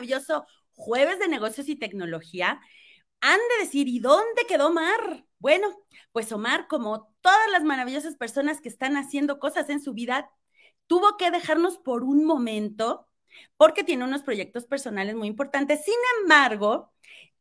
maravilloso jueves de negocios y tecnología. Han de decir, ¿y dónde quedó Omar? Bueno, pues Omar, como todas las maravillosas personas que están haciendo cosas en su vida, tuvo que dejarnos por un momento porque tiene unos proyectos personales muy importantes. Sin embargo,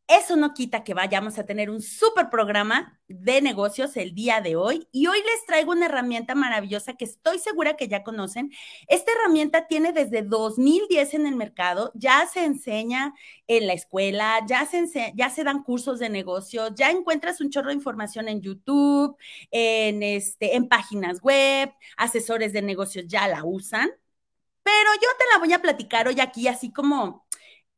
eso no quita que vayamos a tener un súper programa de negocios el día de hoy. Y hoy les traigo una herramienta maravillosa que estoy segura que ya conocen. Esta herramienta tiene desde 2010 en el mercado, ya se enseña en la escuela, ya se, dan cursos de negocios, ya encuentras un chorro de información en YouTube, en, este, en páginas web, asesores de negocios ya la usan, pero yo te la voy a platicar hoy aquí así como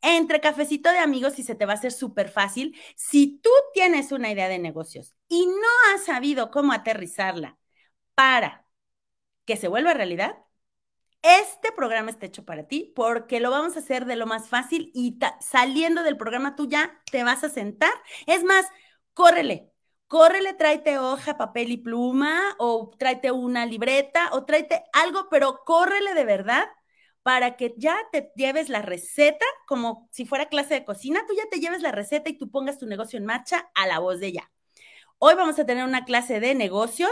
entre cafecito de amigos y se te va a hacer súper fácil. Si tú tienes una idea de negocios y no has sabido cómo aterrizarla para que se vuelva realidad, este programa está hecho para ti porque lo vamos a hacer de lo más fácil y saliendo del programa tú ya te vas a sentar. Es más, córrele, córrele, tráete hoja, papel y pluma o tráete una libreta o tráete algo, pero córrele de verdad para que ya te lleves la receta, como si fuera clase de cocina, tú ya te lleves la receta y tú pongas tu negocio en marcha a la voz de ya. Hoy vamos a tener una clase de negocios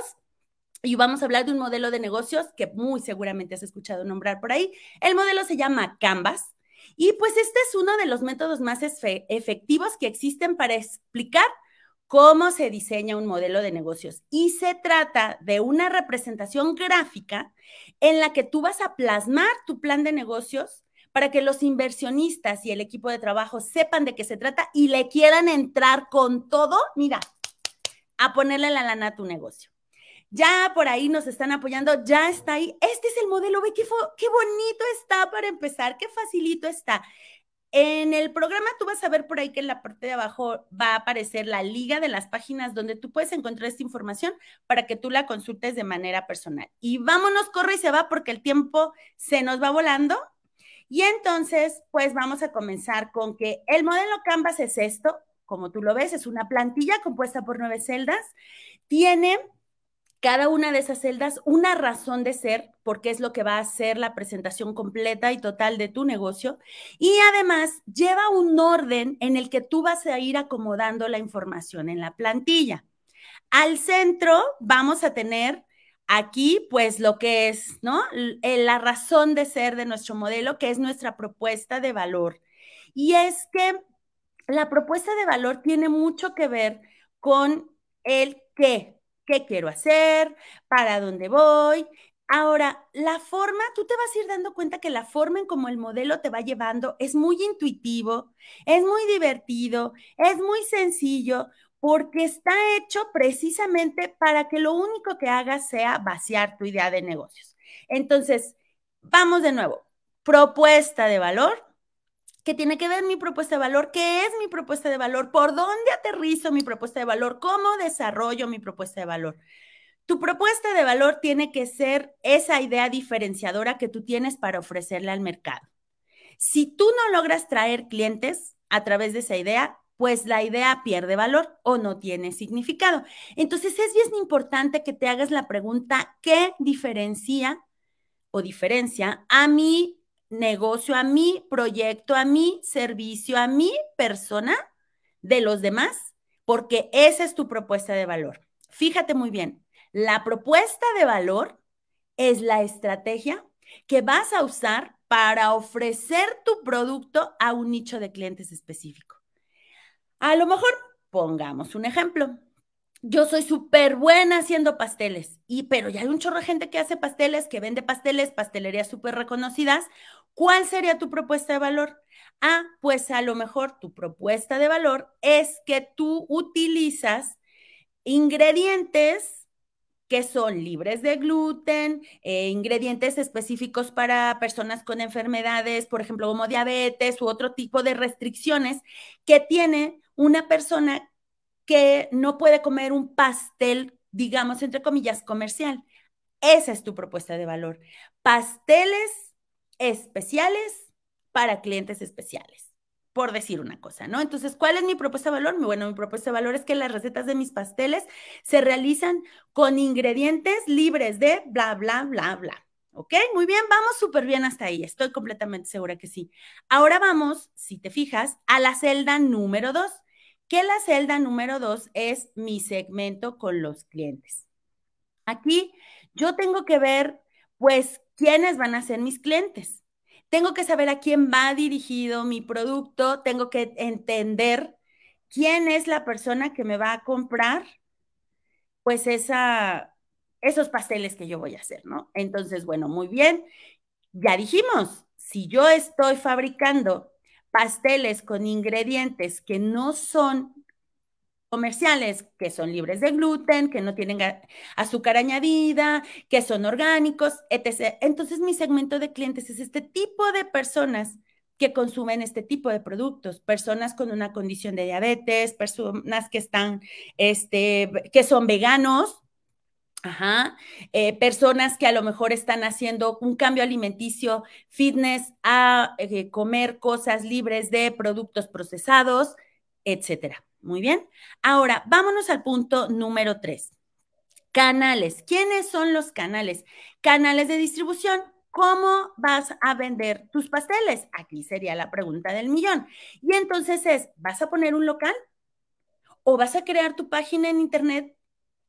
y vamos a hablar de un modelo de negocios que muy seguramente has escuchado nombrar por ahí. El modelo se llama Canvas y pues este es uno de los métodos más efectivos que existen para explicar cómo se diseña un modelo de negocios. Y se trata de una representación gráfica en la que tú vas a plasmar tu plan de negocios para que los inversionistas y el equipo de trabajo sepan de qué se trata y le quieran entrar con todo, mira, a ponerle la lana a tu negocio. Ya por ahí nos están apoyando, ya está ahí. Este es el modelo, ve qué, qué bonito está para empezar, qué facilito está. En el programa tú vas a ver por ahí que en la parte de abajo va a aparecer la liga de las páginas donde tú puedes encontrar esta información para que tú la consultes de manera personal. Y vámonos, corre y se va porque el tiempo se nos va volando. Y entonces, pues vamos a comenzar con que el modelo Canvas es esto, como tú lo ves, es una plantilla compuesta por nueve celdas. Tiene cada una de esas celdas una razón de ser, porque es lo que va a hacer la presentación completa y total de tu negocio. Y además lleva un orden en el que tú vas a ir acomodando la información en la plantilla. Al centro vamos a tener aquí, pues lo que es, ¿no? La razón de ser de nuestro modelo, que es nuestra propuesta de valor. Y es que la propuesta de valor tiene mucho que ver con el qué, qué quiero hacer, para dónde voy. Ahora, la forma, tú te vas a ir dando cuenta que la forma en como el modelo te va llevando es muy intuitivo, es muy divertido, es muy sencillo, porque está hecho precisamente para que lo único que hagas sea vaciar tu idea de negocios. Entonces, vamos de nuevo. Propuesta de valor, ¿Qué tiene que ver mi propuesta de valor, qué es mi propuesta de valor, por dónde aterrizo mi propuesta de valor, cómo desarrollo mi propuesta de valor. Tu propuesta de valor tiene que ser esa idea diferenciadora que tú tienes para ofrecerle al mercado. Si tú no logras traer clientes a través de esa idea, pues la idea pierde valor o no tiene significado. Entonces es bien importante que te hagas la pregunta, ¿qué diferencia o diferencia a mi negocio, a mi proyecto, a mi servicio, a mi persona de los demás, porque esa es tu propuesta de valor. Fíjate muy bien, la propuesta de valor es la estrategia que vas a usar para ofrecer tu producto a un nicho de clientes específico. A lo mejor, pongamos un ejemplo yo soy súper buena haciendo pasteles, y pero ya hay un chorro de gente que hace pasteles, que vende pasteles, pastelerías súper reconocidas. ¿Cuál sería tu propuesta de valor? Ah, pues a lo mejor tu propuesta de valor es que tú utilizas ingredientes que son libres de gluten, eh, ingredientes específicos para personas con enfermedades, por ejemplo, como diabetes u otro tipo de restricciones que tiene una persona que no puede comer un pastel, digamos, entre comillas, comercial. Esa es tu propuesta de valor. Pasteles especiales para clientes especiales, por decir una cosa, ¿no? Entonces, ¿cuál es mi propuesta de valor? Bueno, mi propuesta de valor es que las recetas de mis pasteles se realizan con ingredientes libres de bla, bla, bla, bla. ¿Ok? Muy bien, vamos súper bien hasta ahí. Estoy completamente segura que sí. Ahora vamos, si te fijas, a la celda número dos, que la celda número dos es mi segmento con los clientes. Aquí yo tengo que ver, pues, quiénes van a ser mis clientes. Tengo que saber a quién va dirigido mi producto, tengo que entender quién es la persona que me va a comprar, pues esos pasteles que yo voy a hacer, ¿no? Entonces, bueno, muy bien. Ya dijimos, si yo estoy fabricando pasteles con ingredientes que no son comerciales, que son libres de gluten, que no tienen azúcar añadida, que son orgánicos, etc. Entonces, mi segmento de clientes es este tipo de personas que consumen este tipo de productos, personas con una condición de diabetes, personas que están, este, que son veganos, Ajá. Eh, personas que a lo mejor están haciendo un cambio alimenticio, fitness, a eh, comer cosas libres de productos procesados, etcétera. Muy bien. Ahora, vámonos al punto número tres. Canales. ¿Quiénes son los canales? Canales de distribución. ¿Cómo vas a vender tus pasteles? Aquí sería la pregunta del millón. Y entonces es, ¿vas a poner un local? ¿O vas a crear tu página en internet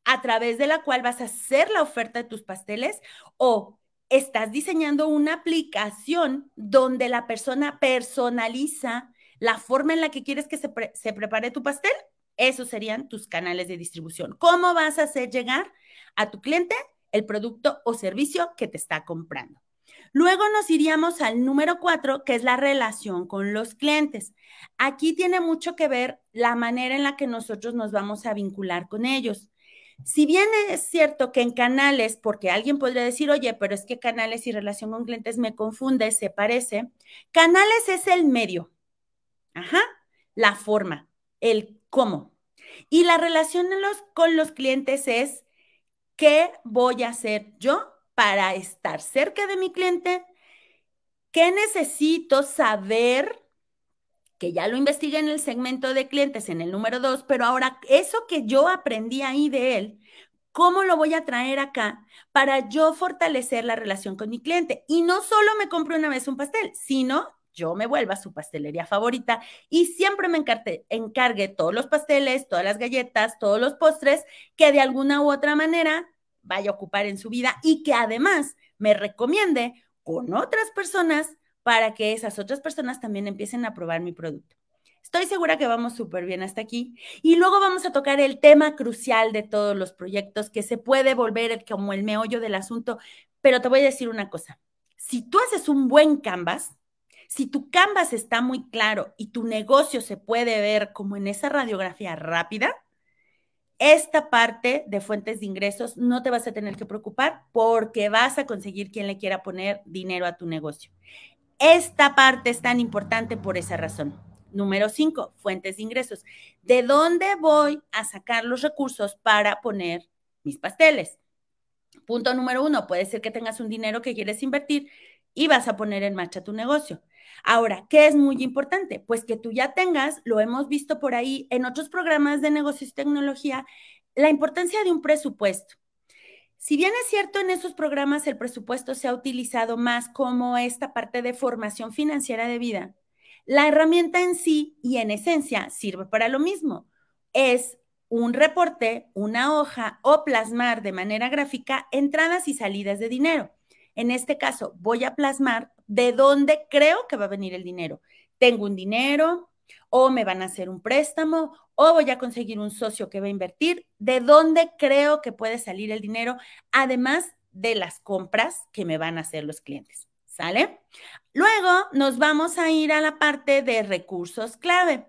a través de la cual vas a hacer la oferta de tus pasteles o estás diseñando una aplicación donde la persona personaliza la forma en la que quieres que se, prepare tu pastel. Esos serían tus canales de distribución. ¿Cómo vas a hacer llegar a tu cliente el producto o servicio que te está comprando? Luego nos iríamos al número cuatro, que es la relación con los clientes. Aquí tiene mucho que ver la manera en la que nosotros nos vamos a vincular con ellos. Si bien es cierto que en canales, porque alguien podría decir, oye, pero es que canales y relación con clientes me confunde, se parece, canales es el medio, ajá, la forma, el cómo. Y la relación con los clientes es, ¿qué voy a hacer yo para estar cerca de mi cliente? ¿Qué necesito saber que ya lo investigué en el segmento de clientes, en el número dos, pero ahora eso que yo aprendí ahí de él, ¿cómo lo voy a traer acá para yo fortalecer la relación con mi cliente? Y no solo me compro una vez un pastel, sino yo me vuelva su pastelería favorita y siempre me encargue, encargue todos los pasteles, todas las galletas, todos los postres que de alguna u otra manera vaya a ocupar en su vida y que además me recomiende con otras personas para que esas otras personas también empiecen a probar mi producto. Estoy segura que vamos súper bien hasta aquí. Y luego vamos a tocar el tema crucial de todos los proyectos, que se puede volver como el meollo del asunto. Pero te voy a decir una cosa. Si tú haces un buen canvas, si tu canvas está muy claro y tu negocio se puede ver como en esa radiografía rápida, esta parte de fuentes de ingresos no te vas a tener que preocupar porque vas a conseguir quien le quiera poner dinero a tu negocio. Esta parte es tan importante por esa razón. Número cinco, fuentes de ingresos. ¿De dónde voy a sacar los recursos para poner mis pasteles? Punto número uno, puede ser que tengas un dinero que quieres invertir y vas a poner en marcha tu negocio. Ahora, ¿qué es muy importante? Pues que tú ya tengas, lo hemos visto por ahí en otros programas de negocios y tecnología, la importancia de un presupuesto. Si bien es cierto, en esos programas el presupuesto se ha utilizado más como esta parte de formación financiera de vida, la herramienta en sí y en esencia sirve para lo mismo. Es un reporte, una hoja o plasmar de manera gráfica entradas y salidas de dinero. En este caso, voy a plasmar de dónde creo que va a venir el dinero. Tengo un dinero, o me van a hacer un préstamo, o voy a conseguir un socio que va a invertir, de dónde creo que puede salir el dinero, además de las compras que me van a hacer los clientes. ¿Sale? Luego nos vamos a ir a la parte de recursos clave.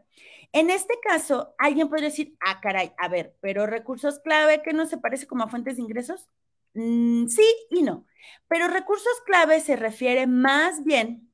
En este caso, alguien puede decir, ah, caray, a ver, pero recursos clave que no se parece como a fuentes de ingresos. Mm, sí y no, pero recursos clave se refiere más bien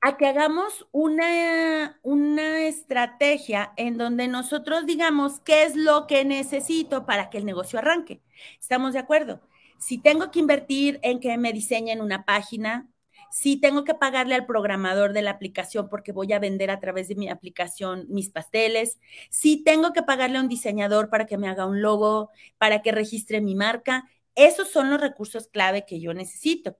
a que hagamos una, una estrategia en donde nosotros digamos qué es lo que necesito para que el negocio arranque. ¿Estamos de acuerdo? Si tengo que invertir en que me diseñen una página, si tengo que pagarle al programador de la aplicación porque voy a vender a través de mi aplicación mis pasteles, si tengo que pagarle a un diseñador para que me haga un logo, para que registre mi marca, Esos son los recursos clave que yo necesito.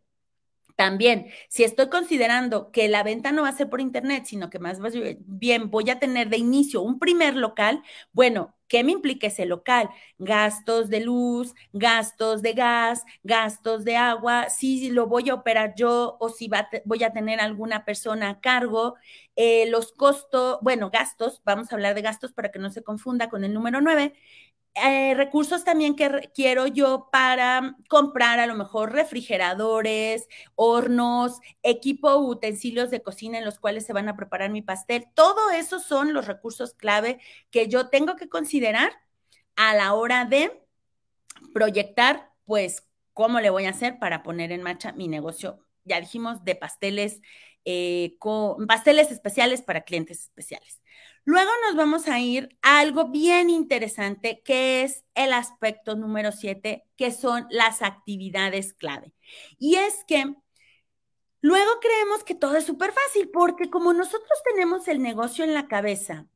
También, si estoy considerando que la venta no va a ser por internet, sino que más bien voy a tener de inicio un primer local, bueno, ¿qué me implica ese local? Gastos de luz, gastos de gas, gastos de agua, si lo voy a operar yo o si voy a tener alguna persona a cargo, eh, los costos, bueno, gastos, vamos a hablar de gastos para que no se confunda con el número 9, eh, recursos también que quiero yo para comprar a lo mejor refrigeradores, hornos, equipo, utensilios de cocina en los cuales se van a preparar mi pastel. Todo eso son los recursos clave que yo tengo que considerar a la hora de proyectar, pues, cómo le voy a hacer para poner en marcha mi negocio. Ya dijimos de pasteles, eh, pasteles especiales para clientes especiales. Luego nos vamos a ir a algo bien interesante, que es el aspecto número siete, que son las actividades clave. Y es que luego creemos que todo es súper fácil, porque como nosotros tenemos el negocio en la cabeza,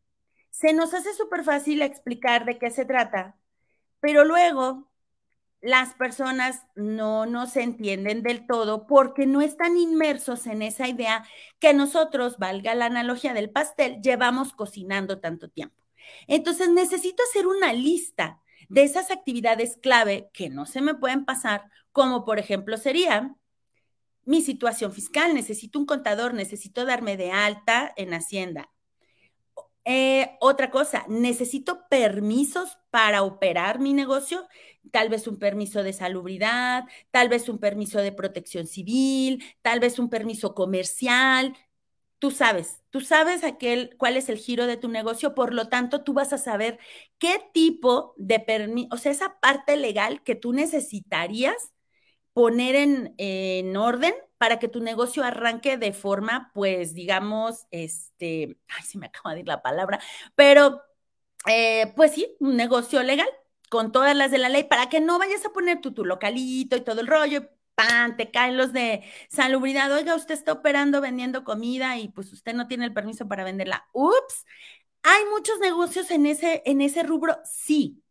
se nos hace súper fácil explicar de qué se trata, pero luego las personas no nos entienden del todo porque no están inmersos en esa idea que nosotros, valga la analogía del pastel, llevamos cocinando tanto tiempo. Entonces necesito hacer una lista de esas actividades clave que no se me pueden pasar, como por ejemplo sería mi situación fiscal, necesito un contador, necesito darme de alta en Hacienda, eh, otra cosa, necesito permisos para operar mi negocio, tal vez un permiso de salubridad, tal vez un permiso de protección civil, tal vez un permiso comercial. Tú sabes, tú sabes aquel, cuál es el giro de tu negocio, por lo tanto, tú vas a saber qué tipo de permiso, o sea, esa parte legal que tú necesitarías poner en, en orden para que tu negocio arranque de forma, pues, digamos, este, ay, se me acaba de ir la palabra, pero, eh, pues sí, un negocio legal con todas las de la ley para que no vayas a poner tu, tu localito y todo el rollo, pan, te caen los de salubridad, oiga, usted está operando vendiendo comida y pues usted no tiene el permiso para venderla. Ups, hay muchos negocios en ese, en ese rubro, sí.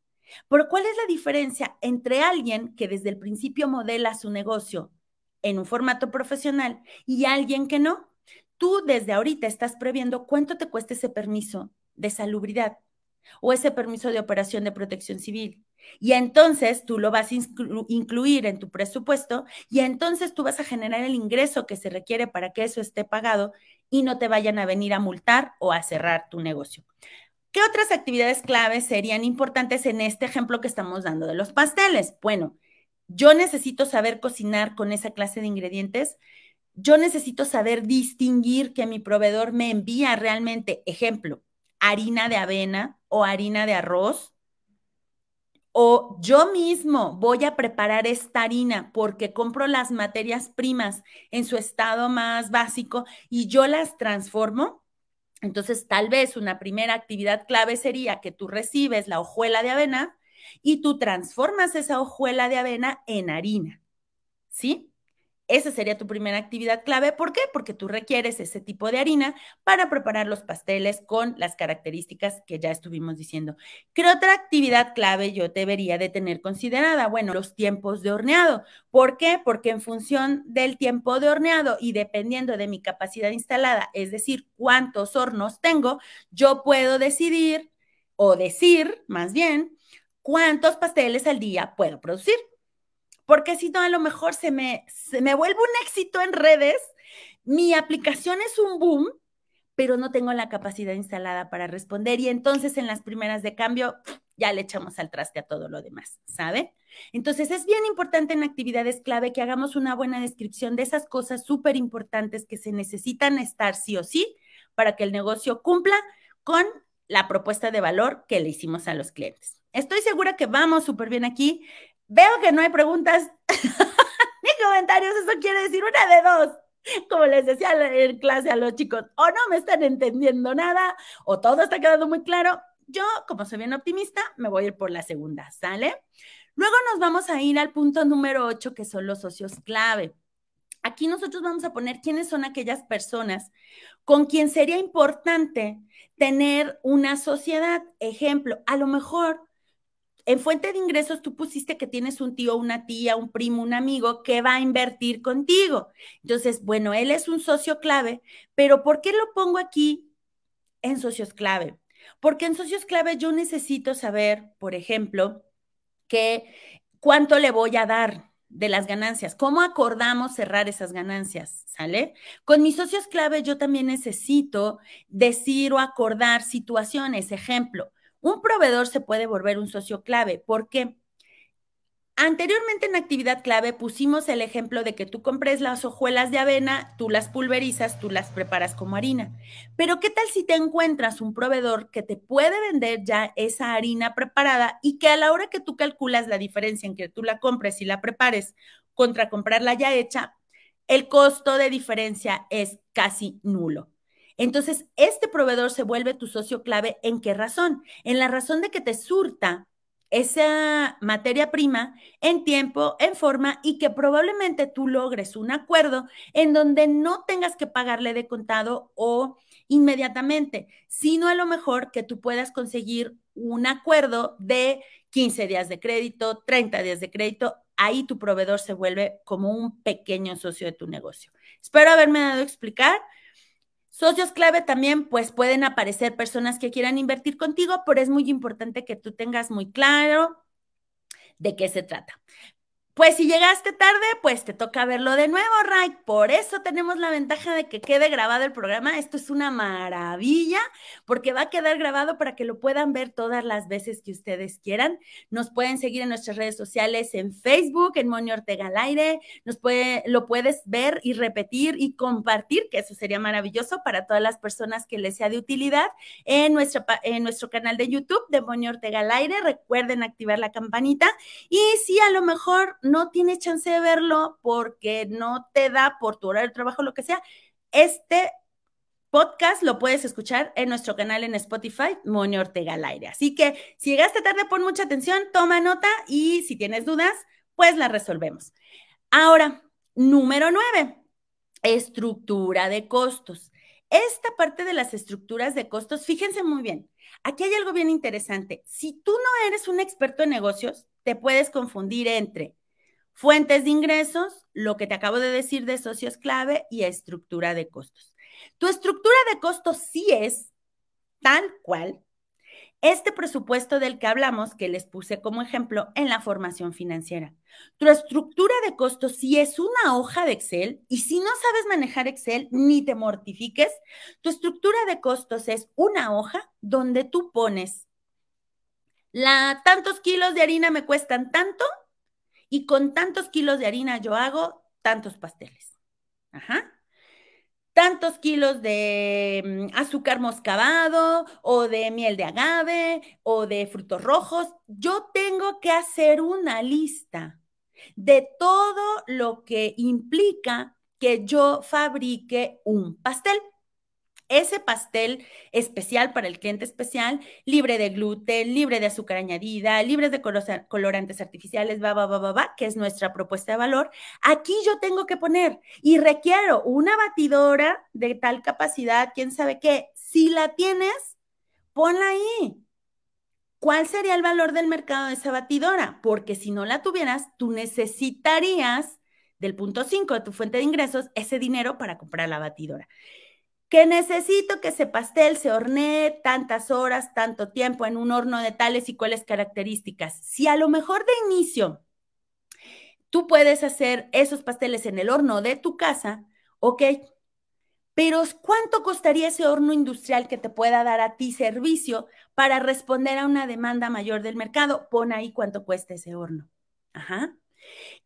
Pero ¿cuál es la diferencia entre alguien que desde el principio modela su negocio en un formato profesional y alguien que no. Tú desde ahorita estás previendo cuánto te cuesta ese permiso de salubridad o ese permiso de operación de protección civil. Y entonces tú lo vas a incluir en tu presupuesto y entonces tú vas a generar el ingreso que se requiere para que eso esté pagado y no te vayan a venir a multar o a cerrar tu negocio. ¿Qué otras actividades claves serían importantes en este ejemplo que estamos dando de los pasteles? Bueno, yo necesito saber cocinar con esa clase de ingredientes. Yo necesito saber distinguir que mi proveedor me envía realmente, ejemplo, harina de avena o harina de arroz. O yo mismo voy a preparar esta harina porque compro las materias primas en su estado más básico y yo las transformo. Entonces, tal vez una primera actividad clave sería que tú recibes la hojuela de avena y tú transformas esa hojuela de avena en harina. ¿Sí? Esa sería tu primera actividad clave. ¿Por qué? Porque tú requieres ese tipo de harina para preparar los pasteles con las características que ya estuvimos diciendo. ¿Qué otra actividad clave yo debería de tener considerada? Bueno, los tiempos de horneado. ¿Por qué? Porque en función del tiempo de horneado y dependiendo de mi capacidad instalada, es decir, cuántos hornos tengo, yo puedo decidir o decir, más bien, cuántos pasteles al día puedo producir. Porque si no, a lo mejor se me, se me vuelve un éxito en redes, mi aplicación es un boom, pero no tengo la capacidad instalada para responder y entonces en las primeras de cambio ya le echamos al traste a todo lo demás, ¿sabe? Entonces es bien importante en actividades clave que hagamos una buena descripción de esas cosas súper importantes que se necesitan estar sí o sí para que el negocio cumpla con la propuesta de valor que le hicimos a los clientes. Estoy segura que vamos súper bien aquí. Veo que no hay preguntas ni comentarios. Eso quiere decir una de dos. Como les decía en clase a los chicos, o no me están entendiendo nada, o todo está quedando muy claro. Yo, como soy bien optimista, me voy a ir por la segunda, ¿sale? Luego nos vamos a ir al punto número 8, que son los socios clave. Aquí nosotros vamos a poner quiénes son aquellas personas con quien sería importante tener una sociedad. Ejemplo, a lo mejor en fuente de ingresos tú pusiste que tienes un tío, una tía, un primo, un amigo que va a invertir contigo. Entonces, bueno, él es un socio clave, pero ¿por qué lo pongo aquí en socios clave? Porque en socios clave yo necesito saber, por ejemplo, que cuánto le voy a dar de las ganancias, cómo acordamos cerrar esas ganancias, ¿sale? Con mis socios clave yo también necesito decir o acordar situaciones, ejemplo, un proveedor se puede volver un socio clave. ¿Por qué? Anteriormente en actividad clave pusimos el ejemplo de que tú compres las hojuelas de avena, tú las pulverizas, tú las preparas como harina. Pero ¿qué tal si te encuentras un proveedor que te puede vender ya esa harina preparada y que a la hora que tú calculas la diferencia en que tú la compres y la prepares contra comprarla ya hecha, el costo de diferencia es casi nulo? Entonces, este proveedor se vuelve tu socio clave en qué razón? En la razón de que te surta esa materia prima en tiempo, en forma y que probablemente tú logres un acuerdo en donde no tengas que pagarle de contado o inmediatamente, sino a lo mejor que tú puedas conseguir un acuerdo de 15 días de crédito, 30 días de crédito, ahí tu proveedor se vuelve como un pequeño socio de tu negocio. Espero haberme dado a explicar. Socios clave también, pues pueden aparecer personas que quieran invertir contigo, pero es muy importante que tú tengas muy claro de qué se trata. Pues si llegaste tarde, pues te toca verlo de nuevo, Ray. Por eso tenemos la ventaja de que quede grabado el programa. Esto es una maravilla porque va a quedar grabado para que lo puedan ver todas las veces que ustedes quieran. Nos pueden seguir en nuestras redes sociales, en Facebook, en Moni Ortega al aire. Nos puede, lo puedes ver y repetir y compartir, que eso sería maravilloso para todas las personas que les sea de utilidad en, nuestro canal de YouTube de Moni Ortega al aire. Recuerden activar la campanita y si a lo mejor no tienes chance de verlo porque no te da por tu horario de trabajo, lo que sea, este podcast lo puedes escuchar en nuestro canal en Spotify, Moni Ortega al aire. Así que si llegaste tarde, pon mucha atención, toma nota y si tienes dudas, pues las resolvemos. Ahora, número nueve, estructura de costos. Esta parte de las estructuras de costos, fíjense muy bien, aquí hay algo bien interesante. Si tú no eres un experto en negocios, te puedes confundir entre Fuentes de ingresos, lo que te acabo de decir de socios clave y estructura de costos. Tu estructura de costos sí es tal cual este presupuesto del que hablamos, que les puse como ejemplo en la formación financiera. Tu estructura de costos sí es una hoja de Excel y si no sabes manejar Excel, ni te mortifiques, tu estructura de costos es una hoja donde tú pones la tantos kilos de harina me cuestan tanto y con tantos kilos de harina yo hago tantos pasteles. Ajá. Tantos kilos de mm, azúcar moscabado o de miel de agave o de frutos rojos. Yo tengo que hacer una lista de todo lo que implica que yo fabrique un pastel ese pastel especial para el cliente especial, libre de gluten, libre de azúcar añadida, libre de colorantes artificiales, va, que es nuestra propuesta de valor. Aquí yo tengo que poner y requiero una batidora de tal capacidad, quién sabe qué. Si la tienes, ponla ahí. ¿Cuál sería el valor del mercado de esa batidora? Porque si no la tuvieras, tú necesitarías del punto 5 de tu fuente de ingresos ese dinero para comprar la batidora que necesito que ese pastel se hornee tantas horas, tanto tiempo en un horno de tales y cuáles características. Si a lo mejor de inicio tú puedes hacer esos pasteles en el horno de tu casa, ok, pero ¿cuánto costaría ese horno industrial que te pueda dar a ti servicio para responder a una demanda mayor del mercado? Pon ahí cuánto cuesta ese horno. Ajá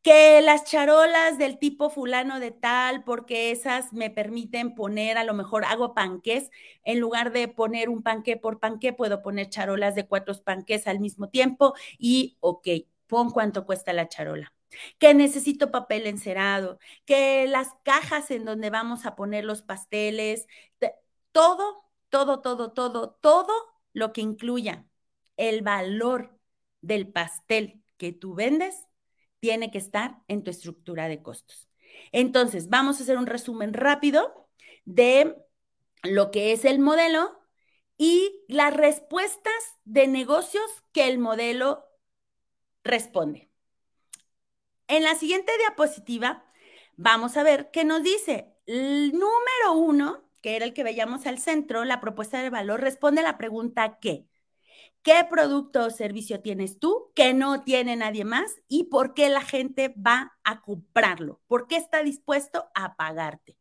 que las charolas del tipo fulano de tal, porque esas me permiten poner, a lo mejor hago panques, en lugar de poner un panque por panque, puedo poner charolas de cuatro panques al mismo tiempo y, ok, pon cuánto cuesta la charola. Que necesito papel encerado, que las cajas en donde vamos a poner los pasteles, todo, todo, todo, todo, todo lo que incluya el valor del pastel que tú vendes tiene que estar en tu estructura de costos. Entonces, vamos a hacer un resumen rápido de lo que es el modelo y las respuestas de negocios que el modelo responde. En la siguiente diapositiva vamos a ver qué nos dice. El número uno, que era el que veíamos al centro, la propuesta de valor, responde a la pregunta ¿qué? ¿Qué producto o servicio tienes tú que no tiene nadie más y por qué la gente va a comprarlo? ¿Por qué está dispuesto a pagarte?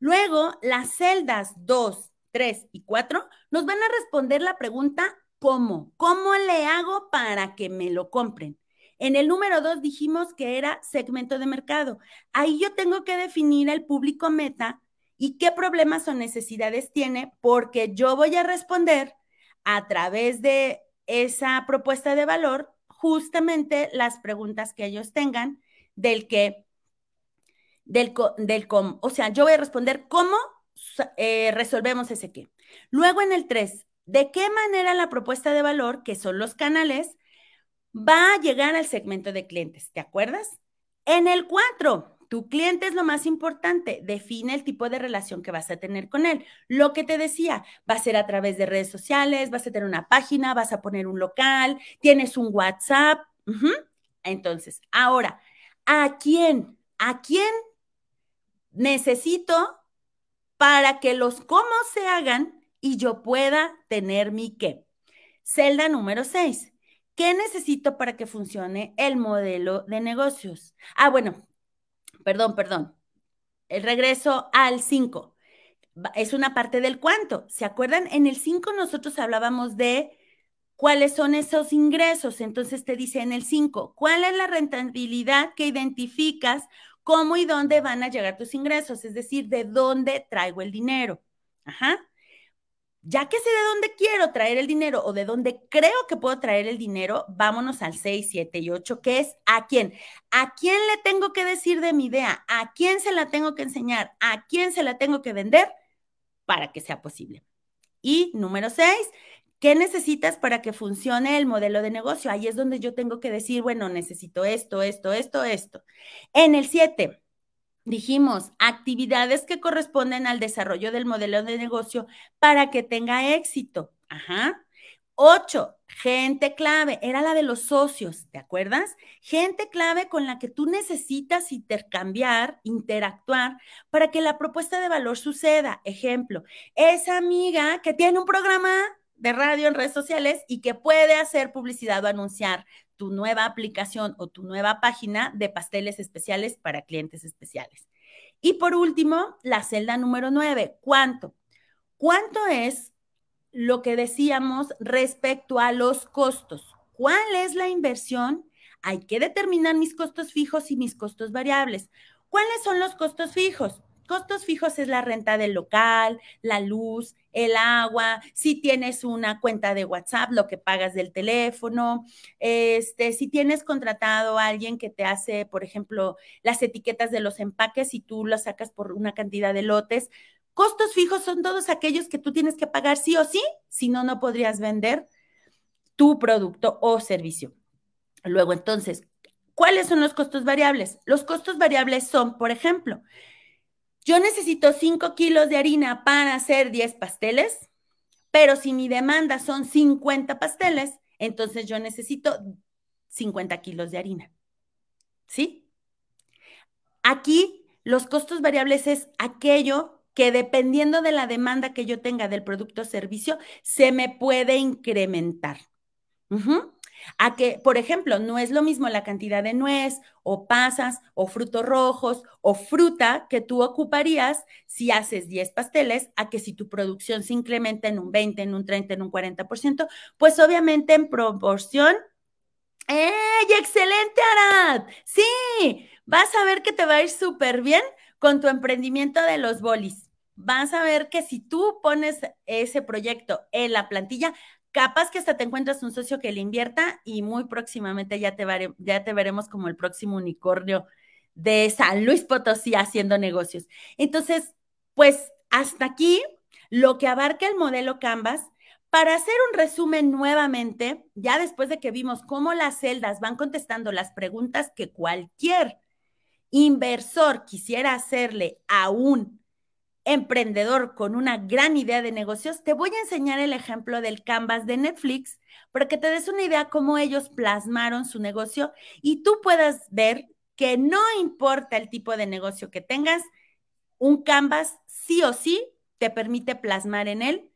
Luego, las celdas 2, 3 y 4 nos van a responder la pregunta ¿cómo? ¿Cómo le hago para que me lo compren? En el número 2 dijimos que era segmento de mercado. Ahí yo tengo que definir el público meta y qué problemas o necesidades tiene porque yo voy a responder a través de esa propuesta de valor justamente las preguntas que ellos tengan del que, del, del cómo. O sea, yo voy a responder cómo eh, resolvemos ese qué. Luego en el 3, ¿de qué manera la propuesta de valor, que son los canales, va a llegar al segmento de clientes? ¿Te acuerdas? En el 4, tu cliente es lo más importante. Define el tipo de relación que vas a tener con él. Lo que te decía, va a ser a través de redes sociales, vas a tener una página, vas a poner un local, tienes un WhatsApp. Entonces, ahora, ¿a quién? ¿A quién necesito para que los cómo se hagan y yo pueda tener mi qué? Celda número 6. ¿Qué necesito para que funcione el modelo de negocios? Ah, bueno, perdón, perdón. El regreso al 5 es una parte del cuánto. ¿Se acuerdan? En el 5 nosotros hablábamos de cuáles son esos ingresos. Entonces te dice en el 5, ¿cuál es la rentabilidad que identificas? ¿Cómo y dónde van a llegar tus ingresos? Es decir, ¿de dónde traigo el dinero? Ajá ya que sé de dónde quiero traer el dinero o de dónde creo que puedo traer el dinero, vámonos al 6, 7 y 8, que es a quién. ¿A quién le tengo que decir de mi idea? ¿A quién se la tengo que enseñar? ¿A quién se la tengo que vender para que sea posible? Y número 6, ¿qué necesitas para que funcione el modelo de negocio? Ahí es donde yo tengo que decir, bueno, necesito esto, esto, esto, esto. En el 7, dijimos, actividades que corresponden al desarrollo del modelo de negocio para que tenga éxito. Ajá. Ocho, gente clave, era la de los socios, ¿te acuerdas? Gente clave con la que tú necesitas intercambiar, interactuar para que la propuesta de valor suceda. Ejemplo, esa amiga que tiene un programa de radio en redes sociales y que puede hacer publicidad o anunciar tu nueva aplicación o tu nueva página de pasteles especiales para clientes especiales. Y por último, la celda número 9, ¿cuánto? ¿Cuánto es lo que decíamos respecto a los costos? ¿Cuál es la inversión? Hay que determinar mis costos fijos y mis costos variables. ¿Cuáles son los costos fijos? Costos fijos es la renta del local, la luz, el agua, si tienes una cuenta de WhatsApp, lo que pagas del teléfono, este, si tienes contratado a alguien que te hace, por ejemplo, las etiquetas de los empaques y tú las sacas por una cantidad de lotes. Costos fijos son todos aquellos que tú tienes que pagar sí o sí, si no, no podrías vender tu producto o servicio. Luego, entonces, ¿cuáles son los costos variables? Los costos variables son, por ejemplo, yo necesito 5 kilos de harina para hacer 10 pasteles, pero si mi demanda son 50 pasteles, entonces yo necesito 50 kilos de harina. ¿Sí? Aquí los costos variables es aquello que dependiendo de la demanda que yo tenga del producto o servicio, se me puede incrementar. A que, por ejemplo, no es lo mismo la cantidad de nuez o pasas o frutos rojos o fruta que tú ocuparías si haces 10 pasteles a que si tu producción se incrementa en un 20, en un 30, en un 40%, pues obviamente en proporción. ¡Ey! ¡Excelente, Arad! Sí, vas a ver que te va a ir súper bien con tu emprendimiento de los bolis. Vas a ver que si tú pones ese proyecto en la plantilla, capaz que hasta te encuentras un socio que le invierta y muy próximamente ya te, ya te veremos como el próximo unicornio de San Luis Potosí haciendo negocios. Entonces, pues hasta aquí lo que abarca el modelo Canvas. Para hacer un resumen nuevamente, ya después de que vimos cómo las celdas van contestando las preguntas que cualquier inversor quisiera hacerle a un emprendedor con una gran idea de negocios, te voy a enseñar el ejemplo del Canvas de Netflix para que te des una idea cómo ellos plasmaron su negocio y tú puedas ver que no importa el tipo de negocio que tengas, un Canvas sí o sí te permite plasmar en él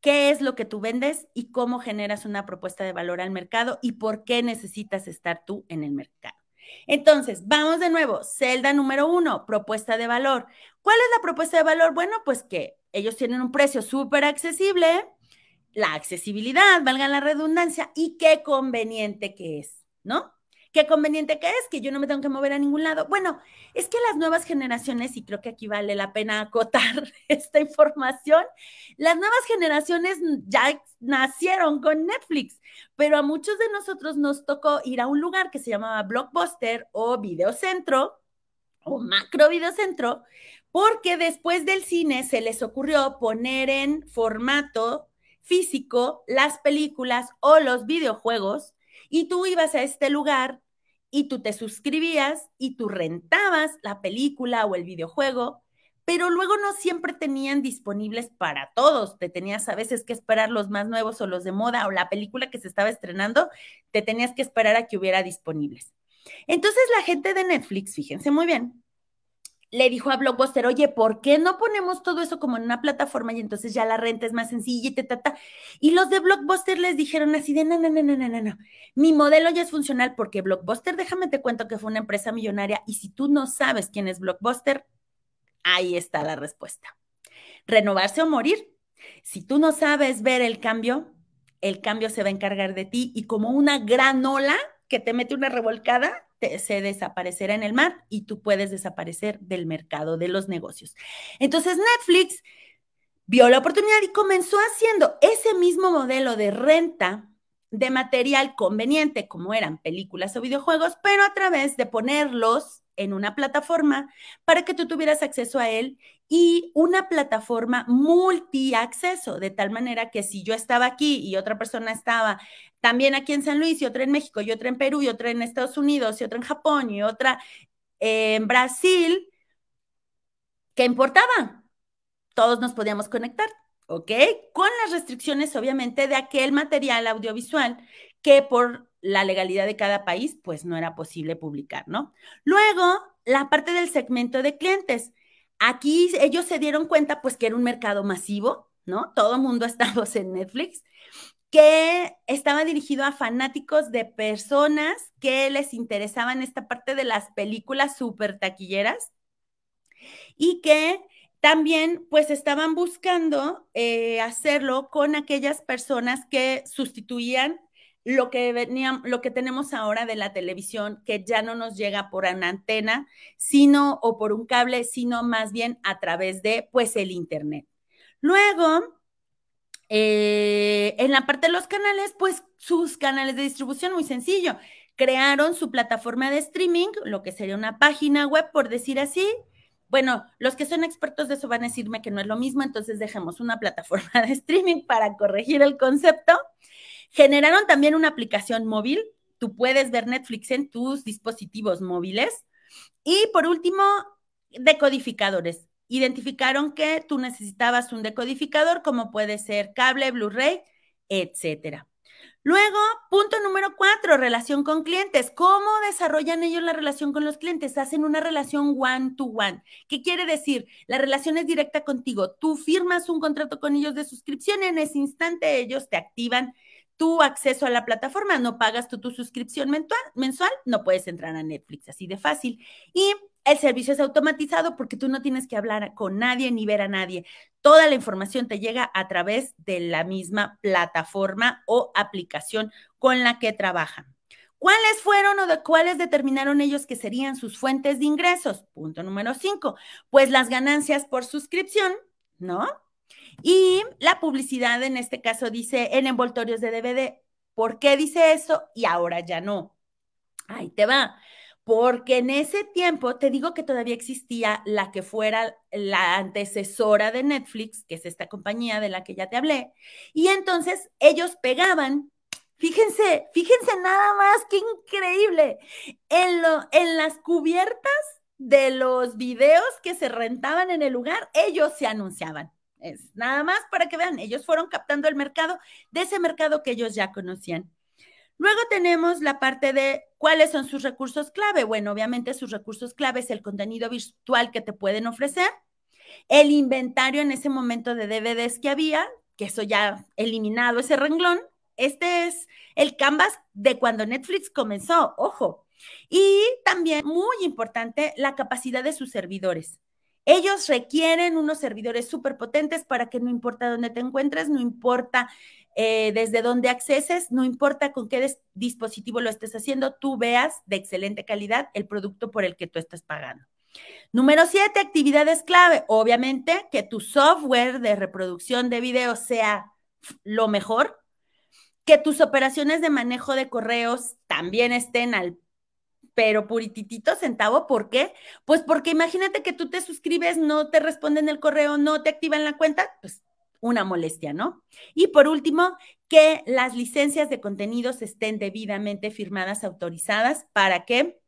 qué es lo que tú vendes y cómo generas una propuesta de valor al mercado y por qué necesitas estar tú en el mercado. Entonces, vamos de nuevo, celda número uno, propuesta de valor. ¿Cuál es la propuesta de valor? Bueno, pues que ellos tienen un precio súper accesible, la accesibilidad, valga la redundancia, y qué conveniente que es, ¿no? Qué conveniente que es, que yo no me tengo que mover a ningún lado. Bueno, es que las nuevas generaciones, y creo que aquí vale la pena acotar esta información, las nuevas generaciones ya nacieron con Netflix, pero a muchos de nosotros nos tocó ir a un lugar que se llamaba Blockbuster o Videocentro o Macro Videocentro, porque después del cine se les ocurrió poner en formato físico las películas o los videojuegos y tú ibas a este lugar y tú te suscribías y tú rentabas la película o el videojuego, pero luego no siempre tenían disponibles para todos. Te tenías a veces que esperar los más nuevos o los de moda o la película que se estaba estrenando, te tenías que esperar a que hubiera disponibles. Entonces la gente de Netflix, fíjense muy bien, le dijo a Blockbuster, oye, ¿por qué no ponemos todo eso como en una plataforma y entonces ya la renta es más sencilla y te los de Blockbuster les dijeron así de, no, no, no, no, no, no, mi modelo ya es funcional porque Blockbuster, déjame te cuento que fue una empresa millonaria y si tú no sabes quién es Blockbuster, ahí está la respuesta. Renovarse o morir. Si tú no sabes ver el cambio, el cambio se va a encargar de ti y como una gran ola que te mete una revolcada, se desaparecerá en el mar y tú puedes desaparecer del mercado de los negocios. Entonces Netflix vio la oportunidad y comenzó haciendo ese mismo modelo de renta de material conveniente, como eran películas o videojuegos, pero a través de ponerlos en una plataforma para que tú tuvieras acceso a él y una plataforma multi-acceso, de tal manera que si yo estaba aquí y otra persona estaba también aquí en San Luis y otra en México y otra en Perú y otra en Estados Unidos y otra en Japón y otra en Brasil, ¿qué importaba? Todos nos podíamos conectar, ¿ok? Con las restricciones, obviamente, de aquel material audiovisual que por la legalidad de cada país, pues no era posible publicar, ¿no? Luego, la parte del segmento de clientes. Aquí ellos se dieron cuenta, pues, que era un mercado masivo, ¿no? Todo el mundo estamos en Netflix que estaba dirigido a fanáticos de personas que les interesaban esta parte de las películas súper taquilleras y que también pues estaban buscando eh, hacerlo con aquellas personas que sustituían lo que venían, lo que tenemos ahora de la televisión, que ya no nos llega por una antena, sino o por un cable, sino más bien a través de pues el internet. Luego, eh, en la parte de los canales, pues sus canales de distribución, muy sencillo. Crearon su plataforma de streaming, lo que sería una página web, por decir así. Bueno, los que son expertos de eso van a decirme que no es lo mismo, entonces dejemos una plataforma de streaming para corregir el concepto. Generaron también una aplicación móvil. Tú puedes ver Netflix en tus dispositivos móviles. Y por último, decodificadores identificaron que tú necesitabas un decodificador, como puede ser cable, Blu-ray, etcétera. Luego, punto número cuatro, relación con clientes. ¿Cómo desarrollan ellos la relación con los clientes? Hacen una relación one-to-one. ¿Qué quiere decir? La relación es directa contigo. Tú firmas un contrato con ellos de suscripción y en ese instante ellos te activan tu acceso a la plataforma. No pagas tú tu suscripción mensual, mensual no puedes entrar a Netflix, así de fácil. Y el servicio es automatizado porque tú no tienes que hablar con nadie ni ver a nadie. Toda la información te llega a través de la misma plataforma o aplicación con la que trabajan. ¿Cuáles fueron o de cuáles determinaron ellos que serían sus fuentes de ingresos? Punto número cinco. Pues las ganancias por suscripción, ¿no? Y la publicidad en este caso dice en envoltorios de DVD. ¿Por qué dice eso? Y ahora ya no. Ahí te va porque en ese tiempo te digo que todavía existía la que fuera la antecesora de Netflix, que es esta compañía de la que ya te hablé, y entonces ellos pegaban, fíjense, fíjense nada más, qué increíble, en, lo, en las cubiertas de los videos que se rentaban en el lugar, ellos se anunciaban. Es nada más para que vean, ellos fueron captando el mercado de ese mercado que ellos ya conocían. Luego tenemos la parte de cuáles son sus recursos clave. Bueno, obviamente sus recursos clave es el contenido virtual que te pueden ofrecer, el inventario en ese momento de DVDs que había, que eso ya eliminado ese renglón. Este es el canvas de cuando Netflix comenzó, ojo. Y también, muy importante, la capacidad de sus servidores. Ellos requieren unos servidores súper potentes para que no importa dónde te encuentres, no importa eh, desde dónde acceses, no importa con qué dispositivo lo estés haciendo, tú veas de excelente calidad el producto por el que tú estás pagando. Número siete, actividades clave. Obviamente que tu software de reproducción de video sea lo mejor, que tus operaciones de manejo de correos también estén al pero purititito centavo. ¿Por qué? Pues porque imagínate que tú te suscribes, no te responden el correo, no te activan la cuenta, pues una molestia, ¿no? Y por último, que las licencias de contenidos estén debidamente firmadas, autorizadas, ¿para qué?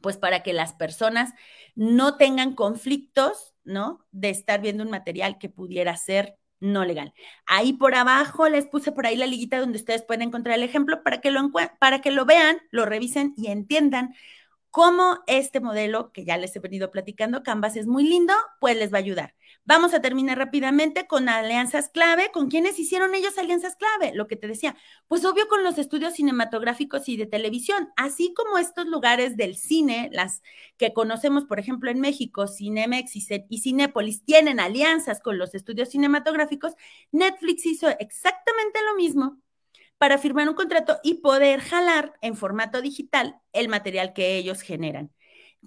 Pues para que las personas no tengan conflictos, ¿no? De estar viendo un material que pudiera ser no legal. Ahí por abajo les puse por ahí la liguita donde ustedes pueden encontrar el ejemplo para que lo, para que lo vean, lo revisen y entiendan cómo este modelo que ya les he venido platicando, Canvas es muy lindo, pues les va a ayudar. Vamos a terminar rápidamente con alianzas clave. ¿Con quiénes hicieron ellos alianzas clave? Lo que te decía, pues obvio con los estudios cinematográficos y de televisión, así como estos lugares del cine, las que conocemos, por ejemplo, en México, Cinemex y Cinépolis, tienen alianzas con los estudios cinematográficos, Netflix hizo exactamente lo mismo para firmar un contrato y poder jalar en formato digital el material que ellos generan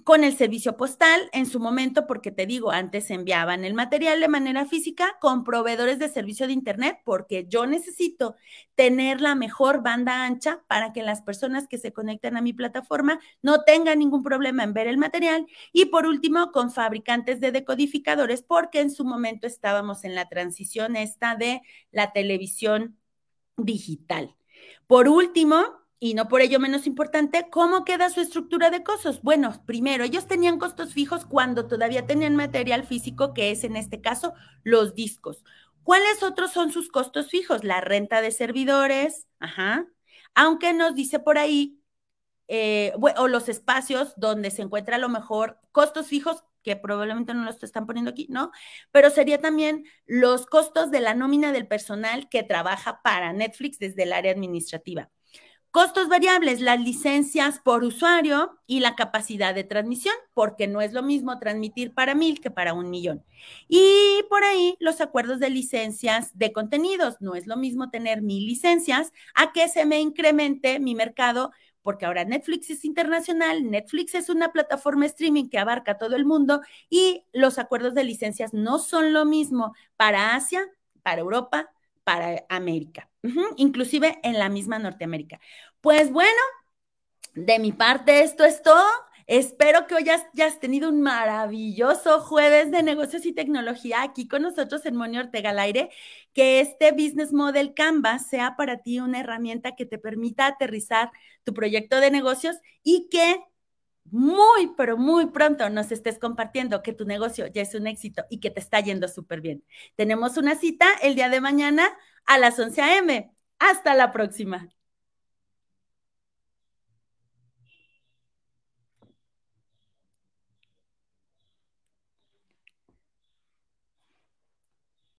con el servicio postal en su momento, porque te digo, antes enviaban el material de manera física con proveedores de servicio de Internet, porque yo necesito tener la mejor banda ancha para que las personas que se conecten a mi plataforma no tengan ningún problema en ver el material. Y por último, con fabricantes de decodificadores, porque en su momento estábamos en la transición esta de la televisión digital. Por último, y no por ello menos importante, ¿cómo queda su estructura de costos? Bueno, primero, ellos tenían costos fijos cuando todavía tenían material físico, que es en este caso los discos. ¿Cuáles otros son sus costos fijos? La renta de servidores, ajá. Aunque nos dice por ahí, eh, o los espacios donde se encuentra a lo mejor costos fijos, que probablemente no los están poniendo aquí, ¿no? Pero sería también los costos de la nómina del personal que trabaja para Netflix desde el área administrativa. Costos variables, las licencias por usuario y la capacidad de transmisión, porque no es lo mismo transmitir para mil que para un millón. Y por ahí los acuerdos de licencias de contenidos, no es lo mismo tener mil licencias a que se me incremente mi mercado, porque ahora Netflix es internacional, Netflix es una plataforma streaming que abarca todo el mundo y los acuerdos de licencias no son lo mismo para Asia, para Europa, para América, inclusive en la misma Norteamérica. Pues bueno, de mi parte esto es todo. Espero que hoy hayas, tenido un maravilloso jueves de negocios y tecnología aquí con nosotros en Moni Ortega al aire, que este Business Model Canvas sea para ti una herramienta que te permita aterrizar tu proyecto de negocios y que muy, pero muy pronto nos estés compartiendo que tu negocio ya es un éxito y que te está yendo súper bien. Tenemos una cita el día de mañana a las 11 a.m. Hasta la próxima.